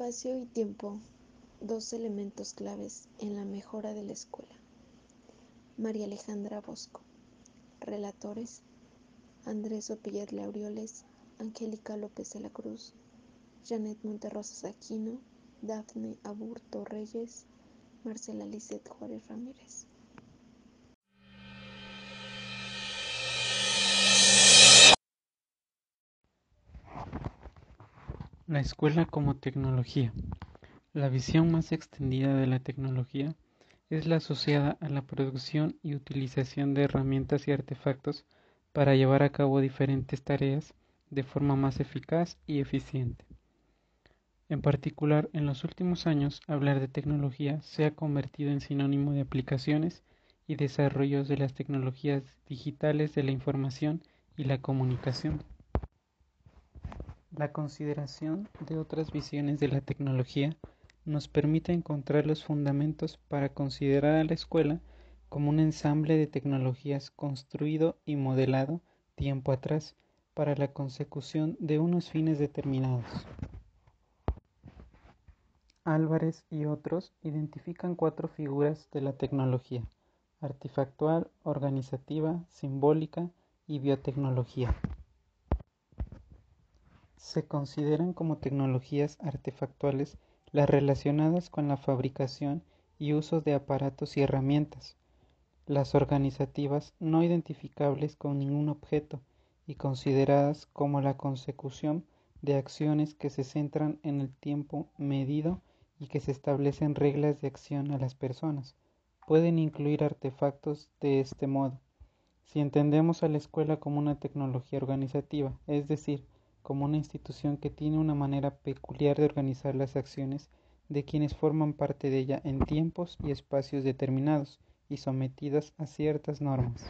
Espacio y tiempo, dos elementos claves en la mejora de la escuela. María Alejandra Bosco. Relatores. Andrés Opillet Laurioles, Angélica López de la Cruz, Janet Monterrosas Aquino, Dafne Aburto Reyes, Marcela Lizeth Juárez Ramírez. La escuela como tecnología. La visión más extendida de la tecnología es la asociada a la producción y utilización de herramientas y artefactos para llevar a cabo diferentes tareas de forma más eficaz y eficiente. En particular, en los últimos años, hablar de tecnología se ha convertido en sinónimo de aplicaciones y desarrollos de las tecnologías digitales de la información y la comunicación. La consideración de otras visiones de la tecnología nos permite encontrar los fundamentos para considerar a la escuela como un ensamble de tecnologías construido y modelado tiempo atrás para la consecución de unos fines determinados. Álvarez y otros identifican cuatro figuras de la tecnología, artefactual, organizativa, simbólica y biotecnología. Se consideran como tecnologías artefactuales las relacionadas con la fabricación y uso de aparatos y herramientas, las organizativas no identificables con ningún objeto y consideradas como la consecución de acciones que se centran en el tiempo medido y que se establecen reglas de acción a las personas. Pueden incluir artefactos de este modo. Si entendemos a la escuela como una tecnología organizativa, es decir, como una institución que tiene una manera peculiar de organizar las acciones de quienes forman parte de ella en tiempos y espacios determinados y sometidas a ciertas normas.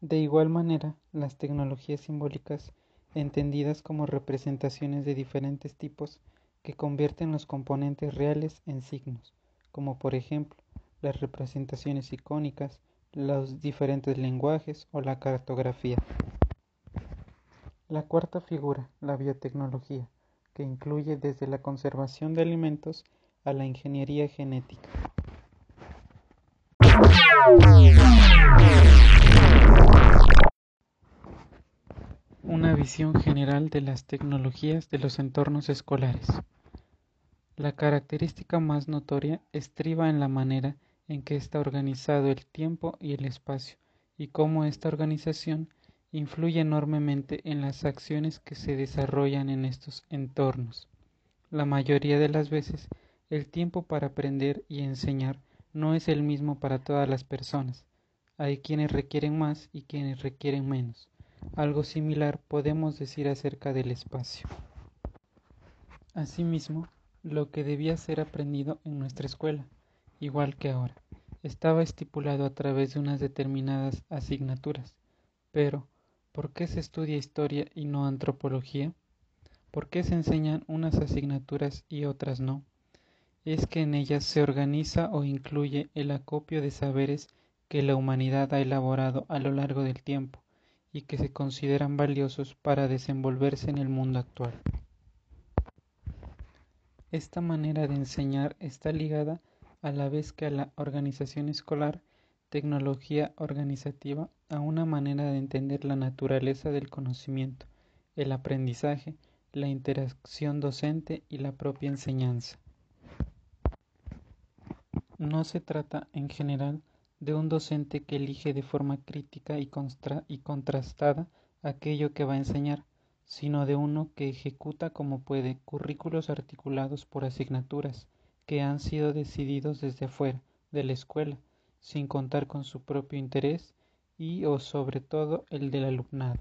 De igual manera, las tecnologías simbólicas, entendidas como representaciones de diferentes tipos, que convierten los componentes reales en signos, como por ejemplo las representaciones icónicas, los diferentes lenguajes o la cartografía. La cuarta figura, la biotecnología, que incluye desde la conservación de alimentos a la ingeniería genética. Una visión general de las tecnologías de los entornos escolares. La característica más notoria estriba en la manera en que está organizado el tiempo y el espacio, y cómo esta organización influye enormemente en las acciones que se desarrollan en estos entornos. La mayoría de las veces, el tiempo para aprender y enseñar no es el mismo para todas las personas. Hay quienes requieren más y quienes requieren menos. Algo similar podemos decir acerca del espacio. Asimismo, lo que debía ser aprendido en nuestra escuela, igual que ahora, estaba estipulado a través de unas determinadas asignaturas. Pero, ¿por qué se estudia historia y no antropología? ¿Por qué se enseñan unas asignaturas y otras no? Es que en ellas se organiza o incluye el acopio de saberes que la humanidad ha elaborado a lo largo del tiempo y que se consideran valiosos para desenvolverse en el mundo actual. Esta manera de enseñar está ligada a la vez que a la organización escolar, tecnología organizativa, a una manera de entender la naturaleza del conocimiento, el aprendizaje, la interacción docente y la propia enseñanza. No se trata, en general, de un docente que elige de forma crítica y, y contrastada aquello que va a enseñar, sino de uno que ejecuta como puede currículos articulados por asignaturas que han sido decididos desde afuera de la escuela, sin contar con su propio interés y o sobre todo el del alumnado.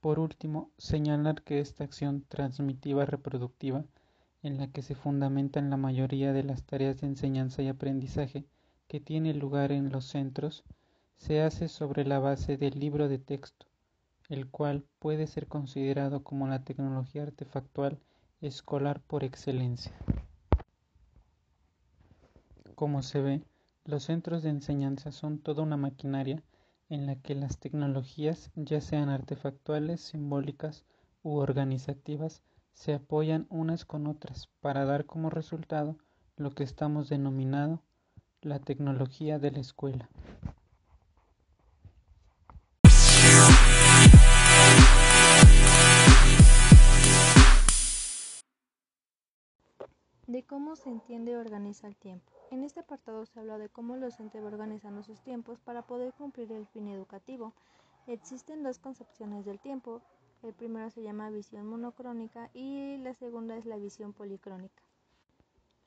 Por último, señalar que esta acción transmitiva reproductiva, en la que se fundamentan la mayoría de las tareas de enseñanza y aprendizaje que tiene lugar en los centros, se hace sobre la base del libro de texto, el cual puede ser considerado como la tecnología artefactual escolar por excelencia. Como se ve, los centros de enseñanza son toda una maquinaria en la que las tecnologías, ya sean artefactuales, simbólicas u organizativas, se apoyan unas con otras para dar como resultado lo que estamos denominando la tecnología de la escuela. De cómo se entiende y organiza el tiempo. En este apartado se habla de cómo el docente va organizando sus tiempos para poder cumplir el fin educativo. Existen dos concepciones del tiempo. El primero se llama visión monocrónica y la segunda es la visión policrónica.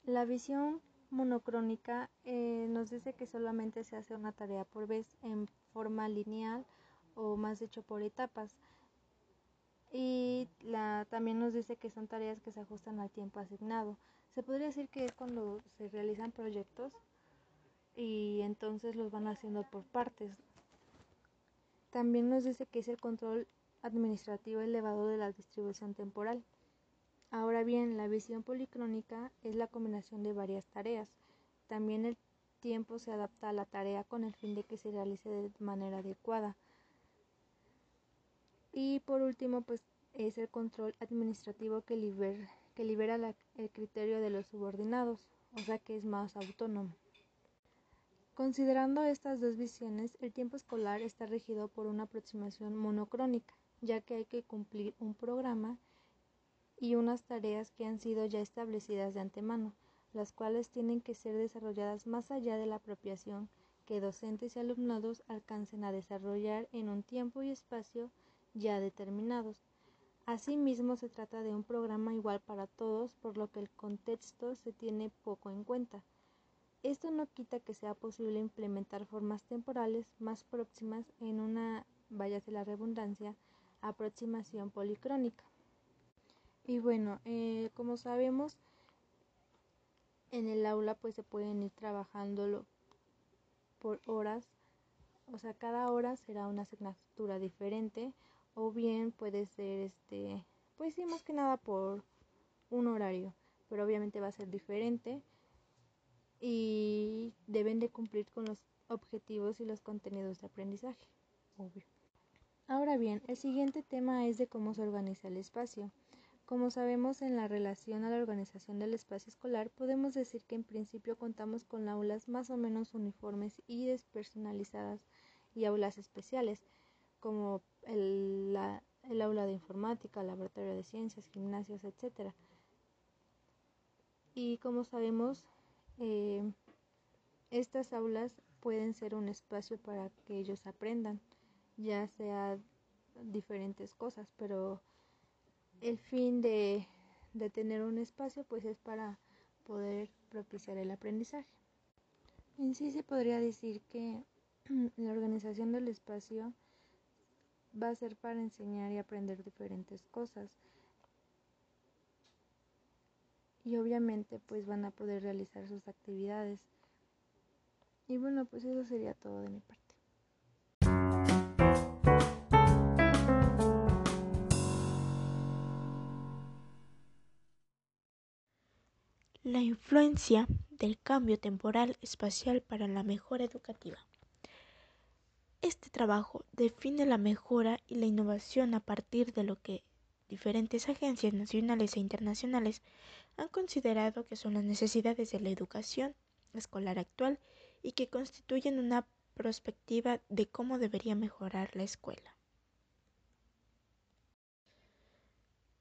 La visión monocrónica eh, nos dice que solamente se hace una tarea por vez en forma lineal o más hecho por etapas. Y la, también nos dice que son tareas que se ajustan al tiempo asignado. Se podría decir que es cuando se realizan proyectos y entonces los van haciendo por partes. También nos dice que es el control administrativo elevado de la distribución temporal. Ahora bien, la visión policrónica es la combinación de varias tareas. También el tiempo se adapta a la tarea con el fin de que se realice de manera adecuada. Y por último, pues es el control administrativo que libera que libera el criterio de los subordinados, o sea que es más autónomo. Considerando estas dos visiones, el tiempo escolar está regido por una aproximación monocrónica, ya que hay que cumplir un programa y unas tareas que han sido ya establecidas de antemano, las cuales tienen que ser desarrolladas más allá de la apropiación que docentes y alumnados alcancen a desarrollar en un tiempo y espacio ya determinados. Asimismo, se trata de un programa igual para todos, por lo que el contexto se tiene poco en cuenta. Esto no quita que sea posible implementar formas temporales más próximas en una, váyase la redundancia, aproximación policrónica. Y bueno, eh, como sabemos, en el aula pues se pueden ir trabajándolo por horas, o sea, cada hora será una asignatura diferente o bien puede ser este pues sí más que nada por un horario pero obviamente va a ser diferente y deben de cumplir con los objetivos y los contenidos de aprendizaje obvio. Ahora bien el siguiente tema es de cómo se organiza el espacio. Como sabemos en la relación a la organización del espacio escolar podemos decir que en principio contamos con aulas más o menos uniformes y despersonalizadas y aulas especiales como el, el aula de informática, laboratorio de ciencias, gimnasios, etc. Y como sabemos, eh, estas aulas pueden ser un espacio para que ellos aprendan, ya sea diferentes cosas, pero el fin de, de tener un espacio pues es para poder propiciar el aprendizaje. En sí se podría decir que la organización del espacio va a ser para enseñar y aprender diferentes cosas. Y obviamente pues van a poder realizar sus actividades. Y bueno, pues eso sería todo de mi parte. La influencia del cambio temporal espacial para la mejora educativa. Este trabajo define la mejora y la innovación a partir de lo que diferentes agencias nacionales e internacionales han considerado que son las necesidades de la educación escolar actual y que constituyen una perspectiva de cómo debería mejorar la escuela.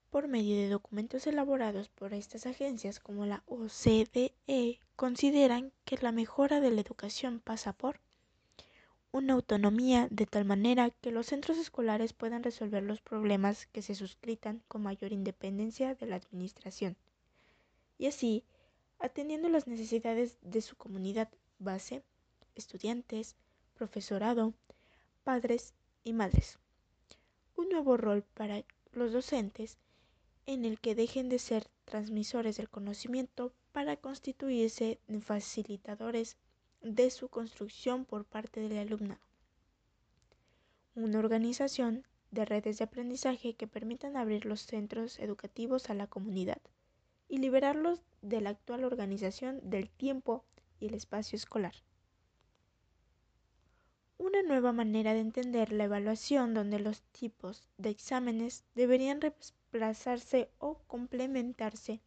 Por medio de documentos elaborados por estas agencias como la OCDE, consideran que la mejora de la educación pasa por una autonomía de tal manera que los centros escolares puedan resolver los problemas que se suscritan con mayor independencia de la administración y así atendiendo las necesidades de su comunidad base, estudiantes, profesorado, padres y madres. Un nuevo rol para los docentes en el que dejen de ser transmisores del conocimiento para constituirse en facilitadores de su construcción por parte del alumnado. Una organización de redes de aprendizaje que permitan abrir los centros educativos a la comunidad y liberarlos de la actual organización del tiempo y el espacio escolar. Una nueva manera de entender la evaluación donde los tipos de exámenes deberían desplazarse o complementarse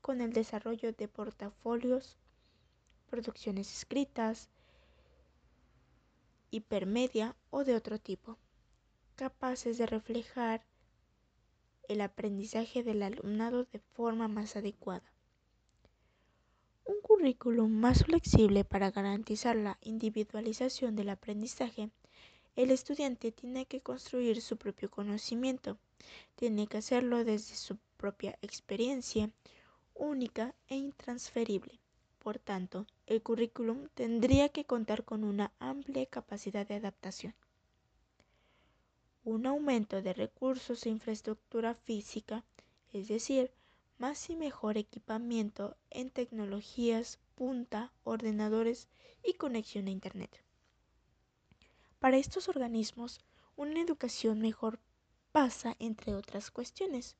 con el desarrollo de portafolios, producciones escritas, hipermedia o de otro tipo, capaces de reflejar el aprendizaje del alumnado de forma más adecuada. Un currículum más flexible para garantizar la individualización del aprendizaje, el estudiante tiene que construir su propio conocimiento, tiene que hacerlo desde su propia experiencia, única e intransferible. Por tanto, el currículum tendría que contar con una amplia capacidad de adaptación. Un aumento de recursos e infraestructura física, es decir, más y mejor equipamiento en tecnologías punta, ordenadores y conexión a Internet. Para estos organismos, una educación mejor pasa, entre otras cuestiones,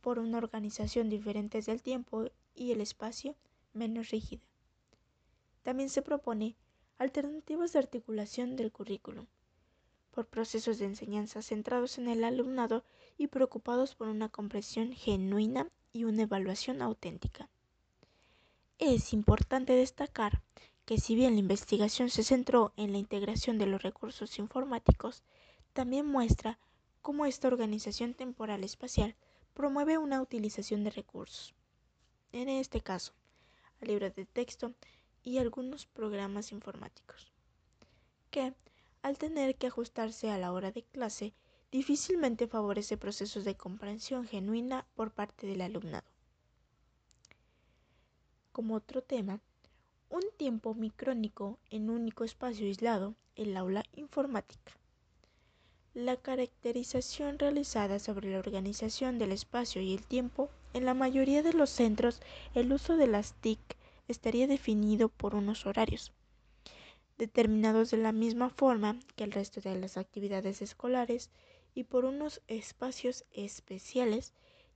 por una organización diferente del tiempo y el espacio menos rígida. También se propone alternativas de articulación del currículum, por procesos de enseñanza centrados en el alumnado y preocupados por una comprensión genuina y una evaluación auténtica. Es importante destacar que si bien la investigación se centró en la integración de los recursos informáticos, también muestra cómo esta organización temporal espacial promueve una utilización de recursos. En este caso, libros de texto y algunos programas informáticos, que, al tener que ajustarse a la hora de clase, difícilmente favorece procesos de comprensión genuina por parte del alumnado. Como otro tema, un tiempo micrónico en único espacio aislado, el aula informática. La caracterización realizada sobre la organización del espacio y el tiempo, en la mayoría de los centros, el uso de las TIC estaría definido por unos horarios, determinados de la misma forma que el resto de las actividades escolares y por unos espacios especiales,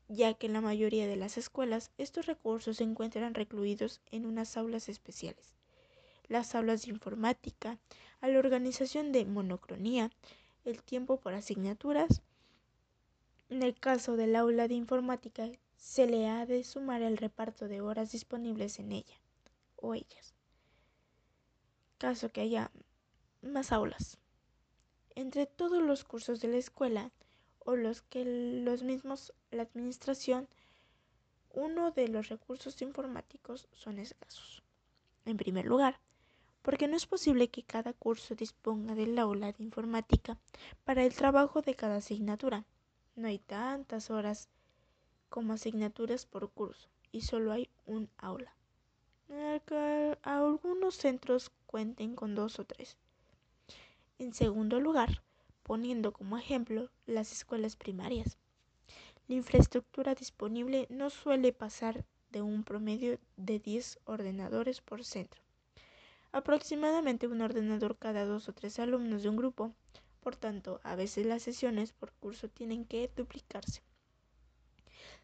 ya que en la mayoría de las escuelas estos recursos se encuentran recluidos en unas aulas especiales. Las aulas de informática, a la organización de monocronía, el tiempo por asignaturas. En el caso del aula de informática, se le ha de sumar el reparto de horas disponibles en ella o ellas. Caso que haya más aulas. Entre todos los cursos de la escuela o los que los mismos la administración, uno de los recursos informáticos son escasos. En primer lugar, porque no es posible que cada curso disponga del aula de informática para el trabajo de cada asignatura. No hay tantas horas como asignaturas por curso y solo hay un aula. Algunos centros cuenten con dos o tres. En segundo lugar, poniendo como ejemplo las escuelas primarias. La infraestructura disponible no suele pasar de un promedio de 10 ordenadores por centro aproximadamente un ordenador cada dos o tres alumnos de un grupo. Por tanto, a veces las sesiones por curso tienen que duplicarse.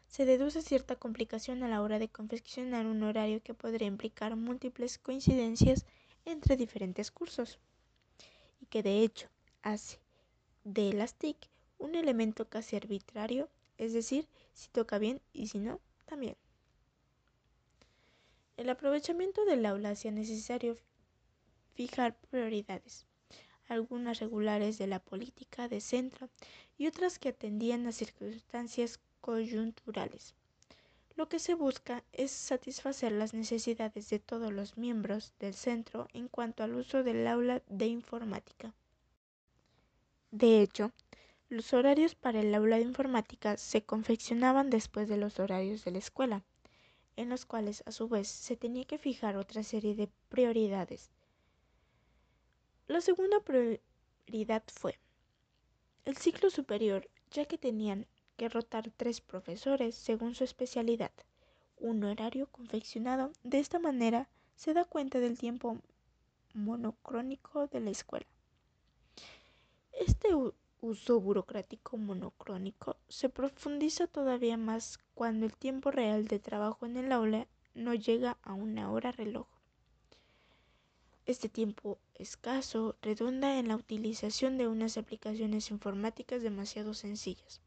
Se deduce cierta complicación a la hora de confeccionar un horario que podría implicar múltiples coincidencias entre diferentes cursos y que de hecho hace de las TIC un elemento casi arbitrario, es decir, si toca bien y si no, también. El aprovechamiento del aula hacía necesario fijar prioridades, algunas regulares de la política de centro y otras que atendían a circunstancias coyunturales. Lo que se busca es satisfacer las necesidades de todos los miembros del centro en cuanto al uso del aula de informática. De hecho, los horarios para el aula de informática se confeccionaban después de los horarios de la escuela, en los cuales a su vez se tenía que fijar otra serie de prioridades la segunda prioridad fue el ciclo superior, ya que tenían que rotar tres profesores según su especialidad. Un horario confeccionado de esta manera se da cuenta del tiempo monocrónico de la escuela. Este uso burocrático monocrónico se profundiza todavía más cuando el tiempo real de trabajo en el aula no llega a una hora reloj. Este tiempo escaso redunda en la utilización de unas aplicaciones informáticas demasiado sencillas,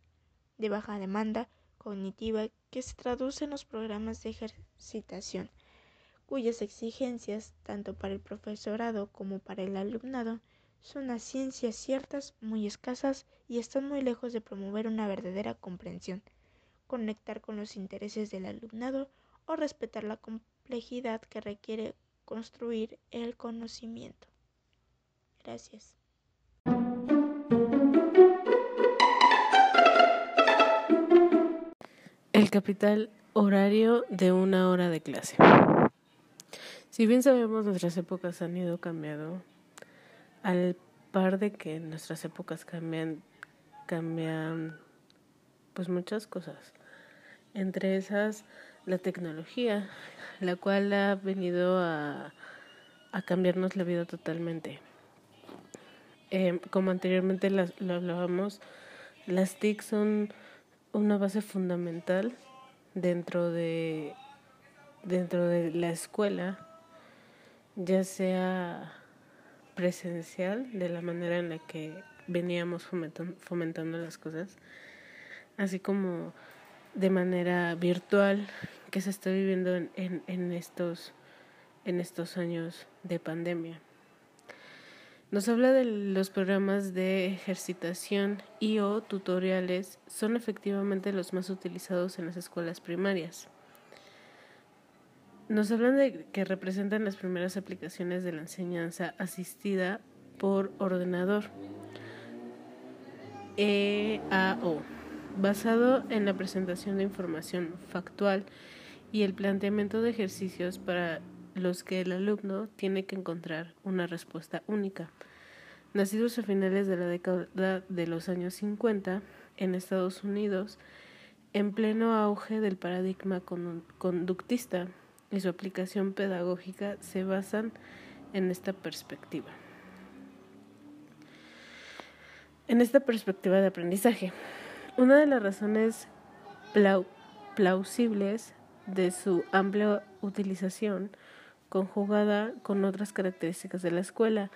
de baja demanda, cognitiva que se traduce en los programas de ejercitación, cuyas exigencias, tanto para el profesorado como para el alumnado, son a ciencias ciertas muy escasas y están muy lejos de promover una verdadera comprensión, conectar con los intereses del alumnado o respetar la complejidad que requiere construir el conocimiento. Gracias. El capital horario de una hora de clase. Si bien sabemos nuestras épocas han ido cambiando, al par de que nuestras épocas cambian, cambian pues muchas cosas. Entre esas, la tecnología, la cual ha venido a, a cambiarnos la vida totalmente. Eh, como anteriormente lo hablábamos, las TIC son una base fundamental dentro de dentro de la escuela, ya sea presencial, de la manera en la que veníamos fomentando, las cosas, así como de manera virtual que se está viviendo en, en, en, estos, en estos años de pandemia. Nos habla de los programas de ejercitación y o tutoriales son efectivamente los más utilizados en las escuelas primarias. Nos hablan de que representan las primeras aplicaciones de la enseñanza asistida por ordenador. EAO, basado en la presentación de información factual y el planteamiento de ejercicios para los que el alumno tiene que encontrar una respuesta única. Nacidos a finales de la década de los años 50 en Estados Unidos, en pleno auge del paradigma conductista, y su aplicación pedagógica se basan en esta perspectiva. En esta perspectiva de aprendizaje, una de las razones plausibles de su amplia utilización, conjugada con otras características de la escuela,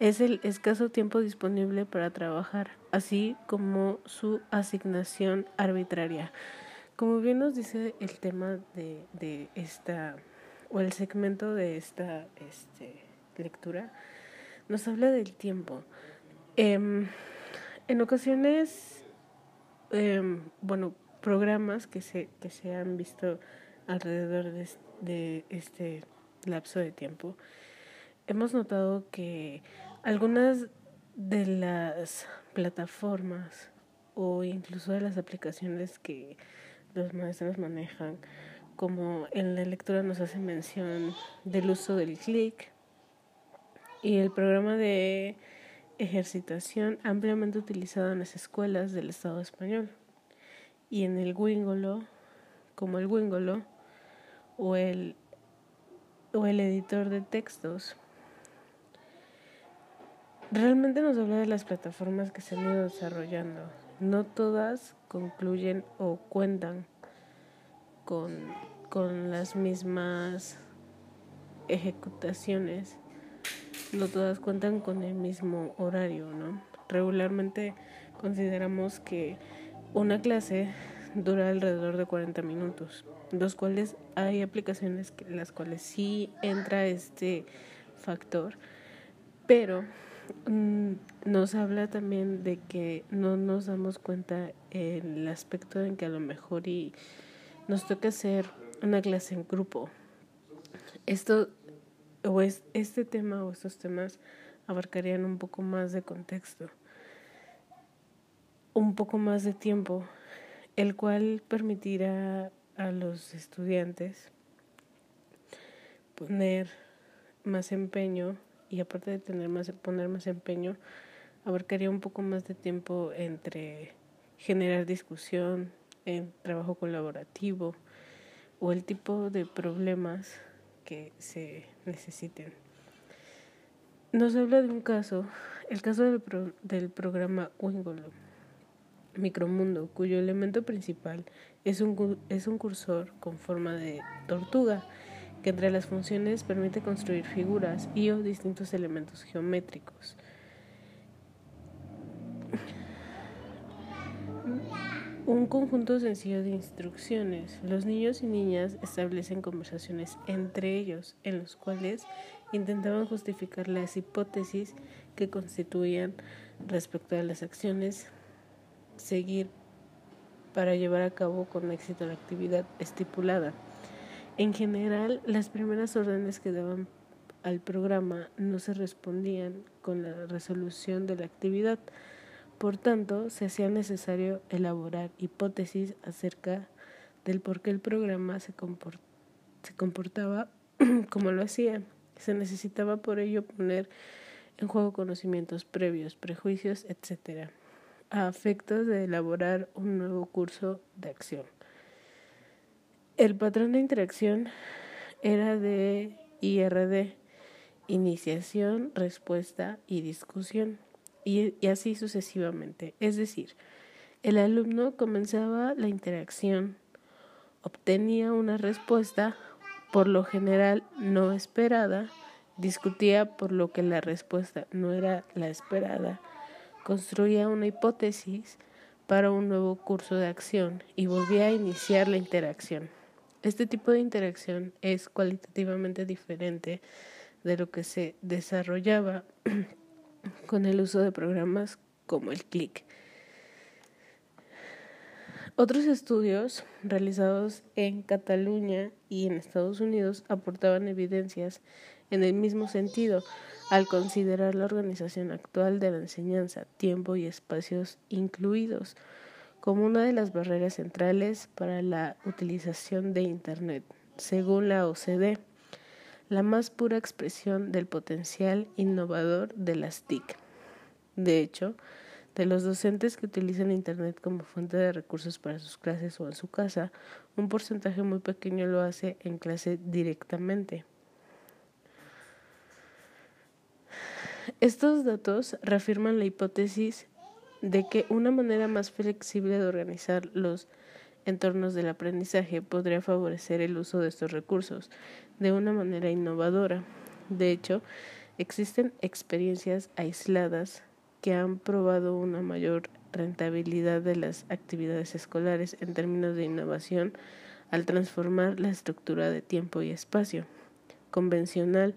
es el escaso tiempo disponible para trabajar, así como su asignación arbitraria. Como bien nos dice el tema de, de esta, o el segmento de esta este, lectura, nos habla del tiempo. Em, en ocasiones, em, bueno, programas que se, que se han visto alrededor de, de este lapso de tiempo, hemos notado que algunas de las plataformas o incluso de las aplicaciones que los maestros manejan, como en la lectura nos hace mención del uso del clic y el programa de ejercitación ampliamente utilizado en las escuelas del Estado español y en el Wingolo, como el Wingolo o el, o el editor de textos. Realmente nos habla de las plataformas que se han ido desarrollando no todas concluyen o cuentan con, con las mismas ejecutaciones, no todas cuentan con el mismo horario, ¿no? Regularmente consideramos que una clase dura alrededor de 40 minutos, los cuales hay aplicaciones en las cuales sí entra este factor, pero Mm, nos habla también de que no nos damos cuenta el aspecto en que a lo mejor y nos toca hacer una clase en grupo. Esto o es este tema o estos temas abarcarían un poco más de contexto, un poco más de tiempo, el cual permitirá a los estudiantes poner más empeño y aparte de tener más, poner más empeño, abarcaría un poco más de tiempo entre generar discusión, en trabajo colaborativo o el tipo de problemas que se necesiten. Nos habla de un caso, el caso del, del programa Wingolo, Micromundo, cuyo elemento principal es un, es un cursor con forma de tortuga que entre las funciones permite construir figuras y o distintos elementos geométricos. un conjunto sencillo de instrucciones. Los niños y niñas establecen conversaciones entre ellos en los cuales intentaban justificar las hipótesis que constituían respecto a las acciones seguir para llevar a cabo con éxito la actividad estipulada. En general, las primeras órdenes que daban al programa no se respondían con la resolución de la actividad. Por tanto, se hacía necesario elaborar hipótesis acerca del por qué el programa se, se comportaba como lo hacía. Se necesitaba por ello poner en juego conocimientos previos, prejuicios, etc., a efectos de elaborar un nuevo curso de acción. El patrón de interacción era de IRD, iniciación, respuesta y discusión y, así sucesivamente. Es decir, el alumno comenzaba la interacción, obtenía una respuesta, por lo general no esperada, discutía por lo que la respuesta no era la esperada, construía una hipótesis para un nuevo curso de acción y volvía a iniciar la interacción. Este tipo de interacción es cualitativamente diferente de lo que se desarrollaba con el uso de programas como el CLIC. Otros estudios realizados en Cataluña y en Estados Unidos aportaban evidencias en el mismo sentido al considerar la organización actual de la enseñanza, tiempo y espacios incluidos como una de las barreras centrales para la utilización de Internet, según la OCDE la más pura expresión del potencial innovador de las TIC. De hecho, de los docentes que utilizan Internet como fuente de recursos para sus clases o en su casa, un porcentaje muy pequeño lo hace en clase directamente. Estos datos reafirman la hipótesis de que una manera más flexible de organizar los entornos del aprendizaje podría favorecer el uso de estos recursos de una manera innovadora. De hecho, existen experiencias aisladas que han probado una mayor rentabilidad de las actividades escolares en términos de innovación al transformar la estructura de tiempo y espacio convencional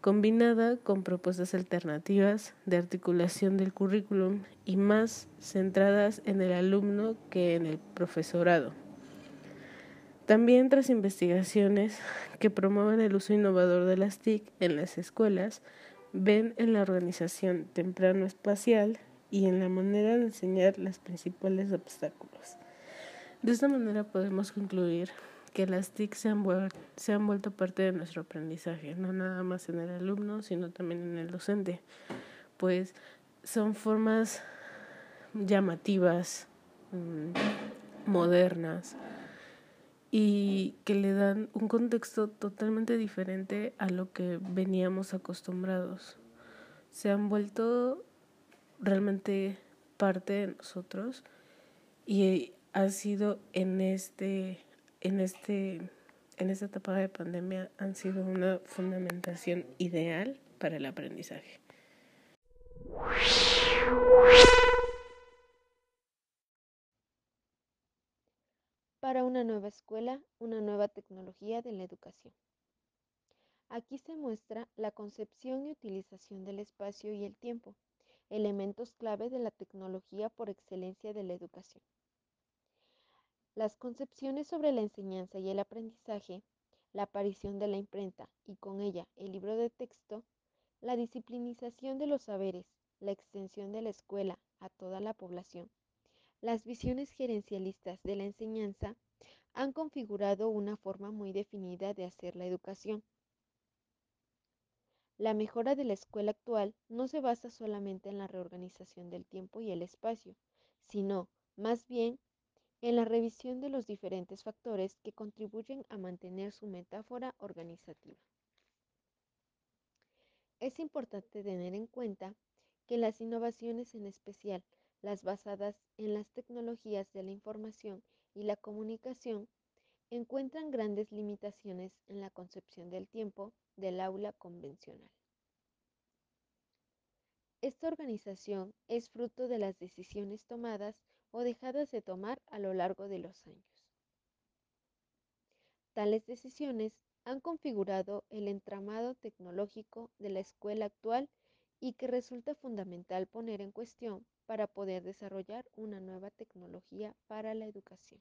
combinada con propuestas alternativas de articulación del currículum y más centradas en el alumno que en el profesorado. También tras investigaciones que promueven el uso innovador de las TIC en las escuelas, ven en la organización temprano espacial y en la manera de enseñar los principales obstáculos. De esta manera podemos concluir que las TIC se han, vuelto parte de nuestro aprendizaje, no nada más en el alumno, sino también en el docente, pues son formas llamativas, mm, modernas, y que le dan un contexto totalmente diferente a lo que veníamos acostumbrados. Se han vuelto realmente parte de nosotros y ha sido en este en este en esta etapa de pandemia han sido una fundamentación ideal para el aprendizaje. Para una nueva escuela, una nueva tecnología de la educación. Aquí se muestra la concepción y utilización del espacio y el tiempo, elementos clave de la tecnología por excelencia de la educación. Las concepciones sobre la enseñanza y el aprendizaje, la aparición de la imprenta y con ella el libro de texto, la disciplinización de los saberes, la extensión de la escuela a toda la población, las visiones gerencialistas de la enseñanza han configurado una forma muy definida de hacer la educación. La mejora de la escuela actual no se basa solamente en la reorganización del tiempo y el espacio, sino, más bien, en la revisión de los diferentes factores que contribuyen a mantener su metáfora organizativa. Es importante tener en cuenta que las innovaciones, en especial las basadas en las tecnologías de la información y la comunicación, encuentran grandes limitaciones en la concepción del tiempo del aula convencional. Esta organización es fruto de las decisiones tomadas o dejadas de tomar a lo largo de los años. Tales decisiones han configurado el entramado tecnológico de la escuela actual y que resulta fundamental poner en cuestión para poder desarrollar una nueva tecnología para la educación.